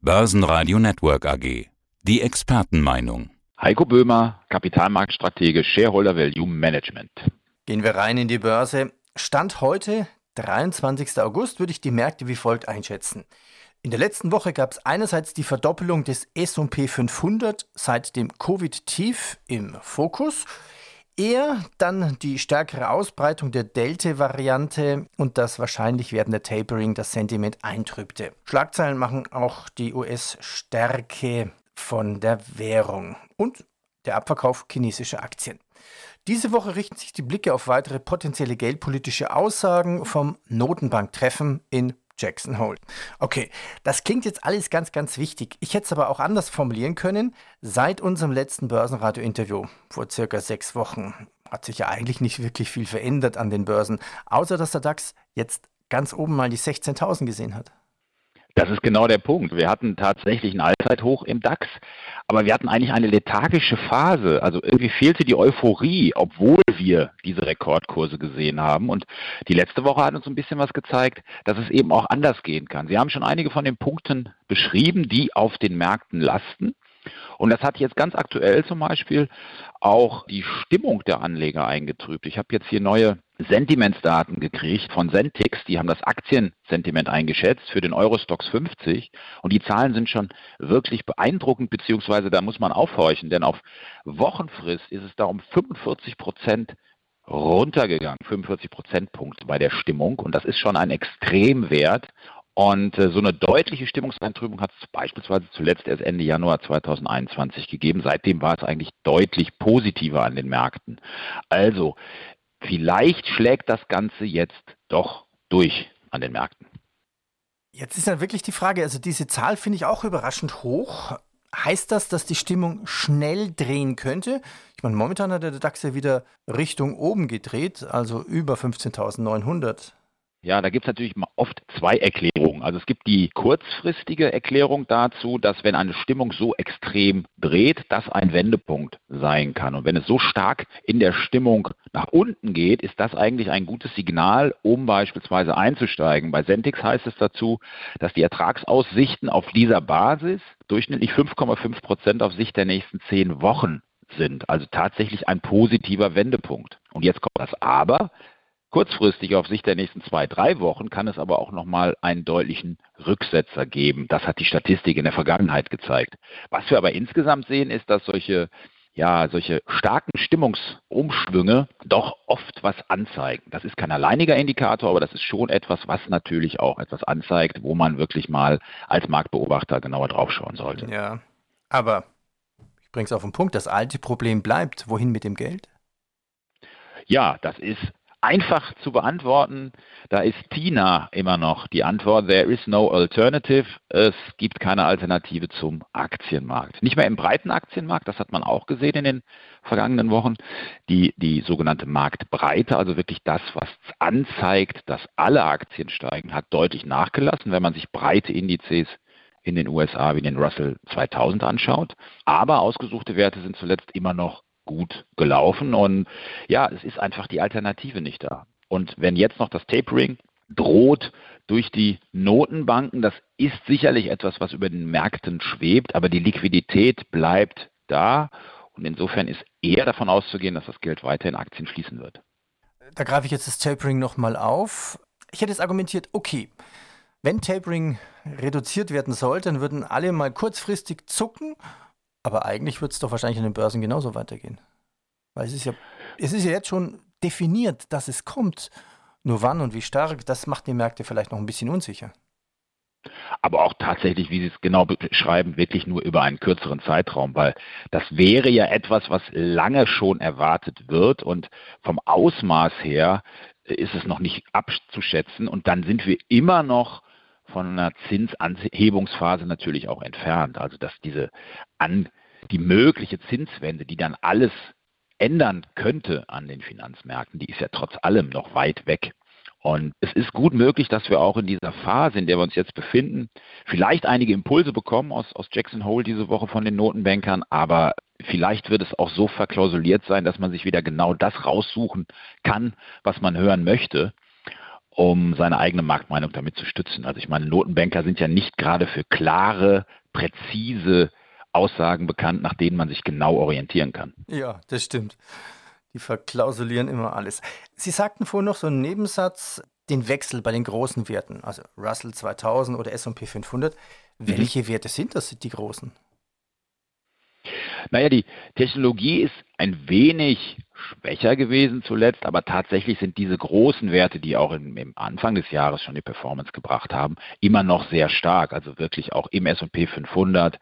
Börsenradio Network AG. Die Expertenmeinung. Heiko Böhmer, Kapitalmarktstratege, Shareholder Value Management. Gehen wir rein in die Börse. Stand heute, 23. August, würde ich die Märkte wie folgt einschätzen. In der letzten Woche gab es einerseits die Verdoppelung des S&P 500 seit dem Covid-Tief im Fokus. Eher dann die stärkere Ausbreitung der Delta-Variante und das wahrscheinlich werdende Tapering das Sentiment eintrübte. Schlagzeilen machen auch die US-Stärke von der Währung und der Abverkauf chinesischer Aktien. Diese Woche richten sich die Blicke auf weitere potenzielle geldpolitische Aussagen vom Notenbanktreffen in Jackson Hole. Okay, das klingt jetzt alles ganz, ganz wichtig. Ich hätte es aber auch anders formulieren können. Seit unserem letzten Börsenradio-Interview vor circa sechs Wochen hat sich ja eigentlich nicht wirklich viel verändert an den Börsen, außer dass der DAX jetzt ganz oben mal die 16.000 gesehen hat. Das ist genau der Punkt. Wir hatten tatsächlich ein Allzeithoch im DAX, aber wir hatten eigentlich eine lethargische Phase. Also irgendwie fehlte die Euphorie, obwohl wir diese Rekordkurse gesehen haben. Und die letzte Woche hat uns ein bisschen was gezeigt, dass es eben auch anders gehen kann. Sie haben schon einige von den Punkten beschrieben, die auf den Märkten lasten. Und das hat jetzt ganz aktuell zum Beispiel auch die Stimmung der Anleger eingetrübt. Ich habe jetzt hier neue Sentimentsdaten gekriegt von Sentix, die haben das Aktiensentiment eingeschätzt für den Eurostox 50 und die Zahlen sind schon wirklich beeindruckend, beziehungsweise da muss man aufhorchen, denn auf Wochenfrist ist es da um 45 Prozent runtergegangen, 45 Prozentpunkte bei der Stimmung. Und das ist schon ein Extremwert und äh, so eine deutliche Stimmungseintrübung hat es beispielsweise zuletzt erst Ende Januar 2021 gegeben. Seitdem war es eigentlich deutlich positiver an den Märkten. Also, vielleicht schlägt das Ganze jetzt doch durch an den Märkten. Jetzt ist dann wirklich die Frage, also diese Zahl finde ich auch überraschend hoch. Heißt das, dass die Stimmung schnell drehen könnte? Ich meine, momentan hat der DAX ja wieder Richtung oben gedreht, also über 15.900. Ja, da gibt es natürlich oft zwei Erklärungen. Also es gibt die kurzfristige Erklärung dazu, dass wenn eine Stimmung so extrem dreht, das ein Wendepunkt sein kann. Und wenn es so stark in der Stimmung nach unten geht, ist das eigentlich ein gutes Signal, um beispielsweise einzusteigen. Bei Sentix heißt es dazu, dass die Ertragsaussichten auf dieser Basis durchschnittlich 5,5 Prozent auf Sicht der nächsten zehn Wochen sind. Also tatsächlich ein positiver Wendepunkt. Und jetzt kommt das Aber. Kurzfristig auf Sicht der nächsten zwei, drei Wochen kann es aber auch nochmal einen deutlichen Rücksetzer geben. Das hat die Statistik in der Vergangenheit gezeigt. Was wir aber insgesamt sehen, ist, dass solche ja, solche starken Stimmungsumschwünge doch oft was anzeigen. Das ist kein alleiniger Indikator, aber das ist schon etwas, was natürlich auch etwas anzeigt, wo man wirklich mal als Marktbeobachter genauer draufschauen sollte. Ja, aber ich bringe es auf den Punkt, das alte Problem bleibt. Wohin mit dem Geld? Ja, das ist einfach zu beantworten. Da ist Tina immer noch die Antwort. There is no alternative. Es gibt keine Alternative zum Aktienmarkt. Nicht mehr im breiten Aktienmarkt, das hat man auch gesehen in den vergangenen Wochen. Die, die sogenannte Marktbreite, also wirklich das, was anzeigt, dass alle Aktien steigen, hat deutlich nachgelassen, wenn man sich breite Indizes in den USA wie den Russell 2000 anschaut. Aber ausgesuchte Werte sind zuletzt immer noch gut gelaufen. Und ja, es ist einfach die Alternative nicht da. Und wenn jetzt noch das Tapering droht durch die Notenbanken, das ist sicherlich etwas, was über den Märkten schwebt, aber die Liquidität bleibt da. Und insofern ist eher davon auszugehen, dass das Geld weiter in Aktien fließen wird. Da greife ich jetzt das Tapering nochmal auf. Ich hätte jetzt argumentiert, okay, wenn Tapering reduziert werden soll, dann würden alle mal kurzfristig zucken aber eigentlich wird es doch wahrscheinlich an den Börsen genauso weitergehen. Weil es ist ja, es ist ja jetzt schon definiert, dass es kommt. Nur wann und wie stark, das macht die Märkte vielleicht noch ein bisschen unsicher. Aber auch tatsächlich, wie Sie es genau beschreiben, wirklich nur über einen kürzeren Zeitraum, weil das wäre ja etwas, was lange schon erwartet wird und vom Ausmaß her ist es noch nicht abzuschätzen und dann sind wir immer noch von einer Zinsanhebungsphase natürlich auch entfernt. Also dass diese an die mögliche Zinswende, die dann alles ändern könnte an den Finanzmärkten, die ist ja trotz allem noch weit weg. Und es ist gut möglich, dass wir auch in dieser Phase, in der wir uns jetzt befinden, vielleicht einige Impulse bekommen aus, aus Jackson Hole diese Woche von den Notenbankern, aber vielleicht wird es auch so verklausuliert sein, dass man sich wieder genau das raussuchen kann, was man hören möchte. Um seine eigene Marktmeinung damit zu stützen. Also ich meine, Notenbanker sind ja nicht gerade für klare, präzise Aussagen bekannt, nach denen man sich genau orientieren kann. Ja, das stimmt. Die verklausulieren immer alles. Sie sagten vorhin noch so einen Nebensatz, den Wechsel bei den großen Werten, also Russell 2000 oder S&P 500. Welche mhm. Werte sind das, die großen? Naja, die Technologie ist ein wenig schwächer gewesen zuletzt, aber tatsächlich sind diese großen Werte, die auch im, im Anfang des Jahres schon die Performance gebracht haben, immer noch sehr stark. Also wirklich auch im S&P 500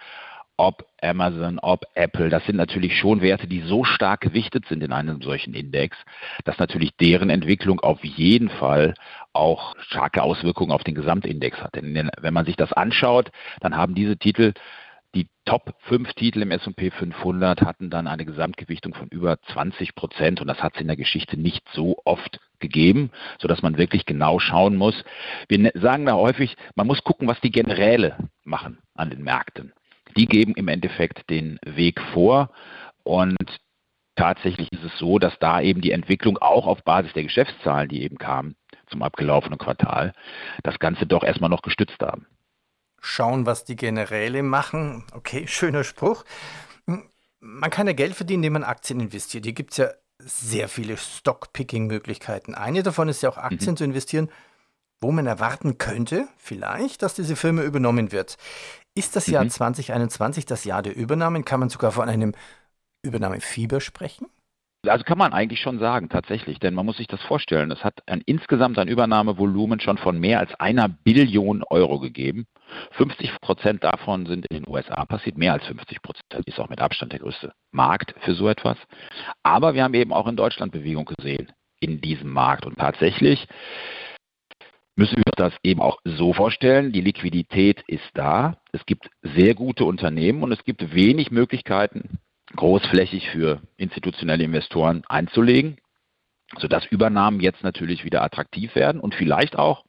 ob Amazon, ob Apple, das sind natürlich schon Werte, die so stark gewichtet sind in einem solchen Index, dass natürlich deren Entwicklung auf jeden Fall auch starke Auswirkungen auf den Gesamtindex hat. Denn wenn man sich das anschaut, dann haben diese Titel die Top 5 Titel im S&P 500 hatten dann eine Gesamtgewichtung von über 20 Prozent und das hat es in der Geschichte nicht so oft gegeben, sodass man wirklich genau schauen muss. Wir ne-, sagen da häufig, man muss gucken, was die Generäle machen an den Märkten. Die geben im Endeffekt den Weg vor und tatsächlich ist es so, dass da eben die Entwicklung auch auf Basis der Geschäftszahlen, die eben kamen zum abgelaufenen Quartal, das Ganze doch erstmal noch gestützt haben schauen, was die Generäle machen. Okay, schöner Spruch. Man kann ja Geld verdienen, indem man Aktien investiert. Hier gibt es ja sehr viele Stock-Picking-Möglichkeiten. Eine davon ist ja auch Aktien mhm. zu investieren, wo man erwarten könnte, vielleicht, dass diese Firma übernommen wird. Ist das Jahr 2021 mhm. das Jahr der Übernahmen? Kann man sogar von einem Übernahmefieber sprechen? Also kann man eigentlich schon sagen, tatsächlich, denn man muss sich das vorstellen. Es hat ein, insgesamt ein Übernahmevolumen schon von mehr als einer Billion Euro gegeben. 50 Prozent davon sind in den USA passiert, mehr als 50 Prozent ist auch mit Abstand der größte Markt für so etwas. Aber wir haben eben auch in Deutschland Bewegung gesehen in diesem Markt und tatsächlich müssen wir das eben auch so vorstellen, die Liquidität ist da, es gibt sehr gute Unternehmen und es gibt wenig Möglichkeiten, großflächig für institutionelle Investoren einzulegen, sodass Übernahmen jetzt natürlich wieder attraktiv werden und vielleicht auch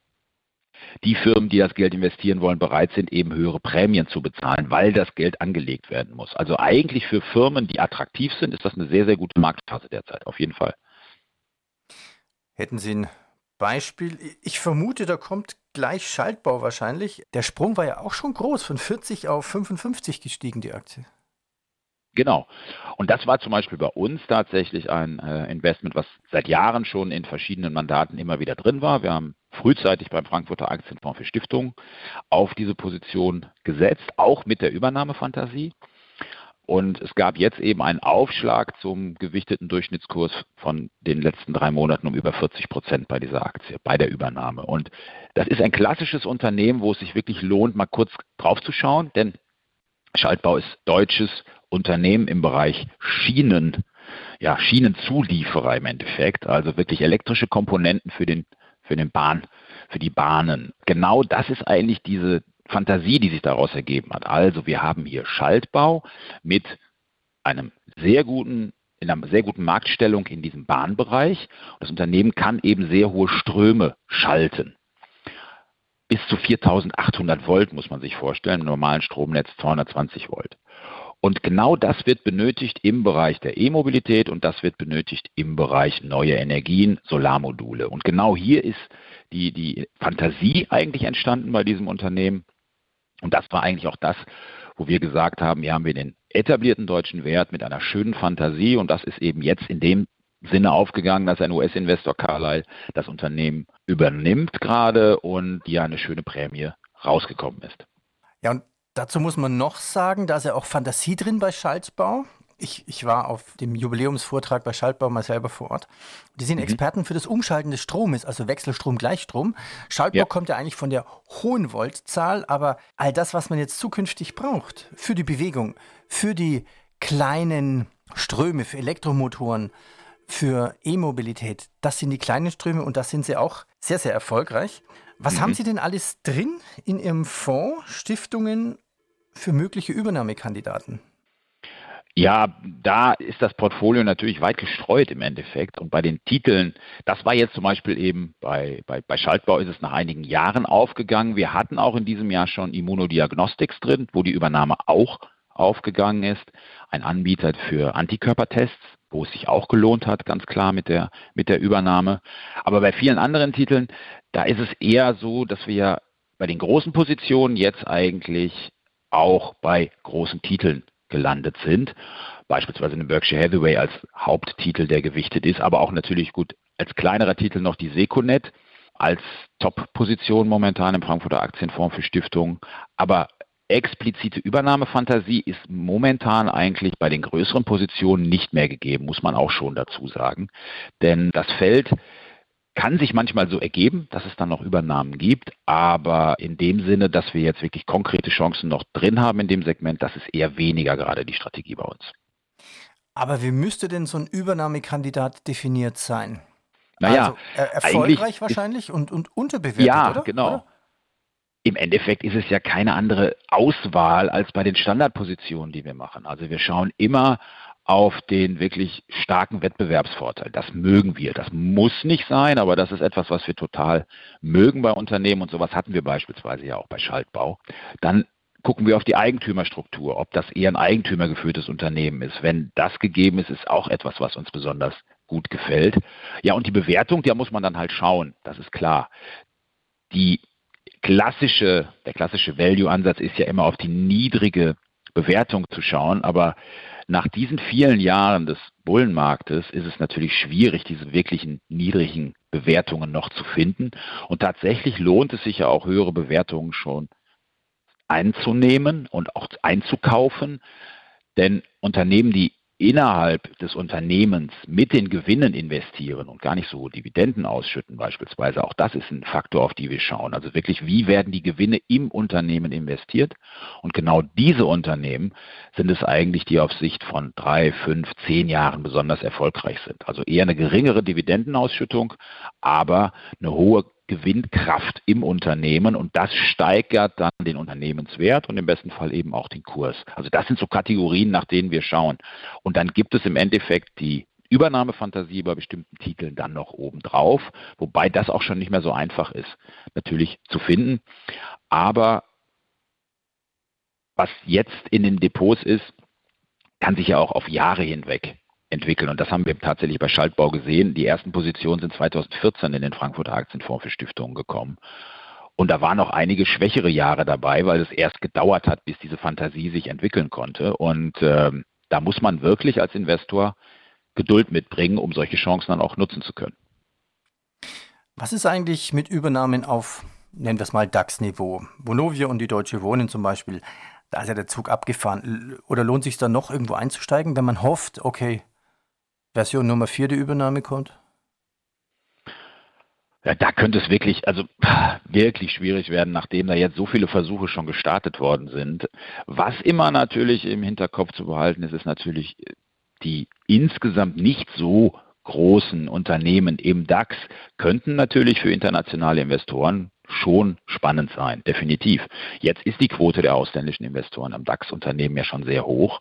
die Firmen, die das Geld investieren wollen, bereit sind, eben höhere Prämien zu bezahlen, weil das Geld angelegt werden muss. Also eigentlich für Firmen, die attraktiv sind, ist das eine sehr, sehr gute Marktphase derzeit, auf jeden Fall. Hätten Sie ein Beispiel? Ich vermute, da kommt gleich Schaltbau wahrscheinlich. Der Sprung war ja auch schon groß, von 40 auf 55 gestiegen, die Aktie. Genau. Und das war zum Beispiel bei uns tatsächlich ein äh, Investment, was seit Jahren schon in verschiedenen Mandaten immer wieder drin war. Wir haben frühzeitig beim Frankfurter Aktienfonds für Stiftungen auf diese Position gesetzt, auch mit der Übernahmefantasie. Und es gab jetzt eben einen Aufschlag zum gewichteten Durchschnittskurs von den letzten drei Monaten um über 40 Prozent bei dieser Aktie, bei der Übernahme. Und das ist ein klassisches Unternehmen, wo es sich wirklich lohnt, mal kurz drauf zu schauen, denn Schaltbau ist deutsches Unternehmen im Bereich Schienen, ja, Schienenzulieferer im Endeffekt, also wirklich elektrische Komponenten für den, für den Bahn, für die Bahnen. Genau das ist eigentlich diese Fantasie, die sich daraus ergeben hat. Also wir haben hier Schaltbau mit einem sehr guten in einer sehr guten Marktstellung in diesem Bahnbereich. Das Unternehmen kann eben sehr hohe Ströme schalten bis zu 4800 Volt muss man sich vorstellen, im normalen Stromnetz 220 Volt. Und genau das wird benötigt im Bereich der E-Mobilität und das wird benötigt im Bereich neue Energien, Solarmodule. Und genau hier ist die, die Fantasie eigentlich entstanden bei diesem Unternehmen. Und das war eigentlich auch das, wo wir gesagt haben, hier haben wir den etablierten deutschen Wert mit einer schönen Fantasie und das ist eben jetzt in dem Sinne aufgegangen, dass ein US-Investor Carlyle das Unternehmen übernimmt gerade und ja eine schöne Prämie rausgekommen ist. Ja, und dazu muss man noch sagen, da ist ja auch Fantasie drin bei Schaltbau. Ich, ich war auf dem Jubiläumsvortrag bei Schaltbau mal selber vor Ort. Die sind mhm. Experten für das Umschalten des Stromes, also Wechselstrom, Gleichstrom. Schaltbau ja. kommt ja eigentlich von der hohen Voltzahl, aber all das, was man jetzt zukünftig braucht, für die Bewegung, für die kleinen Ströme, für Elektromotoren, für E-Mobilität. Das sind die kleinen Ströme und da sind sie auch sehr, sehr erfolgreich. Was mhm. haben Sie denn alles drin in Ihrem Fonds, Stiftungen für mögliche Übernahmekandidaten? Ja, da ist das Portfolio natürlich weit gestreut im Endeffekt. Und bei den Titeln, das war jetzt zum Beispiel eben bei, bei, bei Schaltbau ist es nach einigen Jahren aufgegangen. Wir hatten auch in diesem Jahr schon Immunodiagnostics drin, wo die Übernahme auch aufgegangen ist. Ein Anbieter für Antikörpertests wo es sich auch gelohnt hat, ganz klar mit der, mit der Übernahme. Aber bei vielen anderen Titeln, Da ist es eher so, dass wir bei den großen Positionen jetzt eigentlich auch bei großen Titeln gelandet sind. Beispielsweise eine Berkshire Hathaway als Haupttitel, der gewichtet ist, aber auch natürlich gut als kleinerer Titel noch die Seconet als Top-Position momentan im Frankfurter Aktienfonds für Stiftungen. Aber explizite Übernahmefantasie ist momentan eigentlich bei den größeren Positionen nicht mehr gegeben, muss man auch schon dazu sagen. Denn das Feld kann sich manchmal so ergeben, dass es dann noch Übernahmen gibt, aber in dem Sinne, dass wir jetzt wirklich konkrete Chancen noch drin haben in dem Segment, das ist eher weniger gerade die Strategie bei uns. Aber wie müsste denn so ein Übernahmekandidat definiert sein? Naja, also, erfolgreich wahrscheinlich und, und unterbewertet, ja, oder? genau. Oder? Im Endeffekt ist es ja keine andere Auswahl als bei den Standardpositionen, die wir machen. Also wir schauen immer auf den wirklich starken Wettbewerbsvorteil. Das mögen wir. Das muss nicht sein, aber das ist etwas, was wir total mögen bei Unternehmen und sowas hatten wir beispielsweise ja auch bei Schaltbau. Dann gucken wir auf die Eigentümerstruktur, ob das eher ein eigentümergeführtes Unternehmen ist. Wenn das gegeben ist, ist auch etwas, was uns besonders gut gefällt. Ja, und die Bewertung, da muss man dann halt schauen, das ist klar. Die klassische, der klassische Value-Ansatz ist ja immer auf die niedrige Bewertung zu schauen, aber nach diesen vielen Jahren des Bullenmarktes ist es natürlich schwierig, diese wirklichen niedrigen Bewertungen noch zu finden. Und tatsächlich lohnt es sich ja auch höhere Bewertungen schon einzunehmen und auch einzukaufen. Denn Unternehmen, die innerhalb des Unternehmens mit den Gewinnen investieren und gar nicht so Dividenden ausschütten beispielsweise. Auch das ist ein Faktor, auf die wir schauen. Also wirklich, wie werden die Gewinne im Unternehmen investiert? Und genau diese Unternehmen sind es eigentlich, die auf Sicht von drei, fünf, zehn Jahren besonders erfolgreich sind. Also eher eine geringere Dividendenausschüttung, aber eine hohe Gewinnkraft im Unternehmen und das steigert dann den Unternehmenswert und im besten Fall eben auch den Kurs. Also das sind so Kategorien, nach denen wir schauen. Und dann gibt es im Endeffekt die Übernahmefantasie bei bestimmten Titeln dann noch obendrauf, wobei das auch schon nicht mehr so einfach ist, natürlich zu finden. Aber was jetzt in den Depots ist, kann sich ja auch auf Jahre hinweg entwickeln. Und das haben wir tatsächlich bei Schaltbau gesehen. Die ersten Positionen sind 2014 in den Frankfurter Aktienfonds für Stiftungen gekommen. Und da waren noch einige schwächere Jahre dabei, weil es erst gedauert hat, bis diese Fantasie sich entwickeln konnte. Und äh, da muss man wirklich als Investor Geduld mitbringen, um solche Chancen dann auch nutzen zu können. Was ist eigentlich mit Übernahmen auf, nennen wir es mal DAX-Niveau? Vonovia und die Deutsche Wohnen zum Beispiel, da ist ja der Zug abgefahren. Oder lohnt sich dann noch irgendwo einzusteigen, wenn man hofft, okay, Version Nummer 4 die Übernahme kommt? Ja, da könnte es wirklich, also wirklich schwierig werden, nachdem da jetzt so viele Versuche schon gestartet worden sind. Was immer natürlich im Hinterkopf zu behalten ist, ist natürlich die insgesamt nicht so großen Unternehmen im DAX könnten natürlich für internationale Investoren schon spannend sein, definitiv. Jetzt ist die Quote der ausländischen Investoren am DAX-Unternehmen ja schon sehr hoch.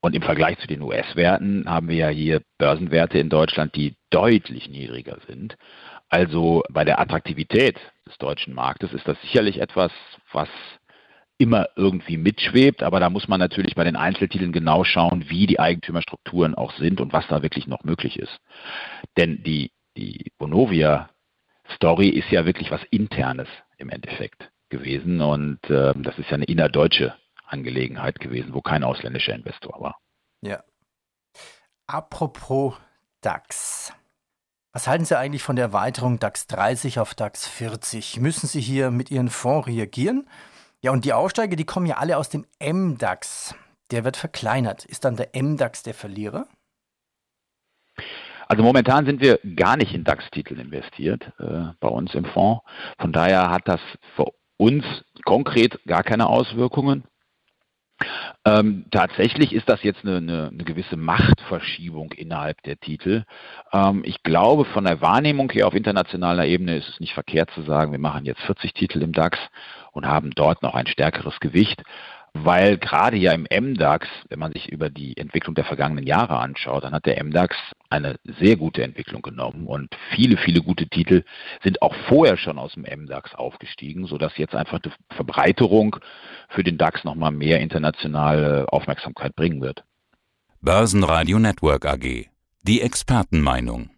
Und im Vergleich zu den US-Werten haben wir ja hier Börsenwerte in Deutschland, die deutlich niedriger sind. Also bei der Attraktivität des deutschen Marktes ist das sicherlich etwas, was immer irgendwie mitschwebt, aber da muss man natürlich bei den Einzeltiteln genau schauen, wie die Eigentümerstrukturen auch sind und was da wirklich noch möglich ist. Denn die, die Bonovia-Story ist ja wirklich was Internes im Endeffekt gewesen und äh, das ist ja eine innerdeutsche Angelegenheit gewesen, wo kein ausländischer Investor war. Ja. Apropos DAX. Was halten Sie eigentlich von der Erweiterung DAX 30 auf DAX 40? Müssen Sie hier mit Ihren Fonds reagieren? Ja, und die Aufsteiger, die kommen ja alle aus dem MDAX. Der wird verkleinert. Ist dann der MDAX der Verlierer? Also momentan sind wir gar nicht in DAX-Titel investiert äh, bei uns im Fonds. Von daher hat das für uns konkret gar keine Auswirkungen. Ähm, tatsächlich ist das jetzt eine, eine, eine, gewisse Machtverschiebung innerhalb der Titel. Ähm, ich glaube, von der Wahrnehmung her auf internationaler Ebene ist es nicht verkehrt zu sagen, wir machen jetzt 40 Titel im DAX und haben dort noch ein stärkeres Gewicht weil gerade ja im MDAX, wenn man sich über die Entwicklung der vergangenen Jahre anschaut, dann hat der MDAX eine sehr gute Entwicklung genommen und viele, viele gute Titel sind auch vorher schon aus dem MDAX aufgestiegen, sodass jetzt einfach die Verbreiterung für den DAX nochmal mehr internationale Aufmerksamkeit bringen wird. Börsenradio Network AG. Die Expertenmeinung.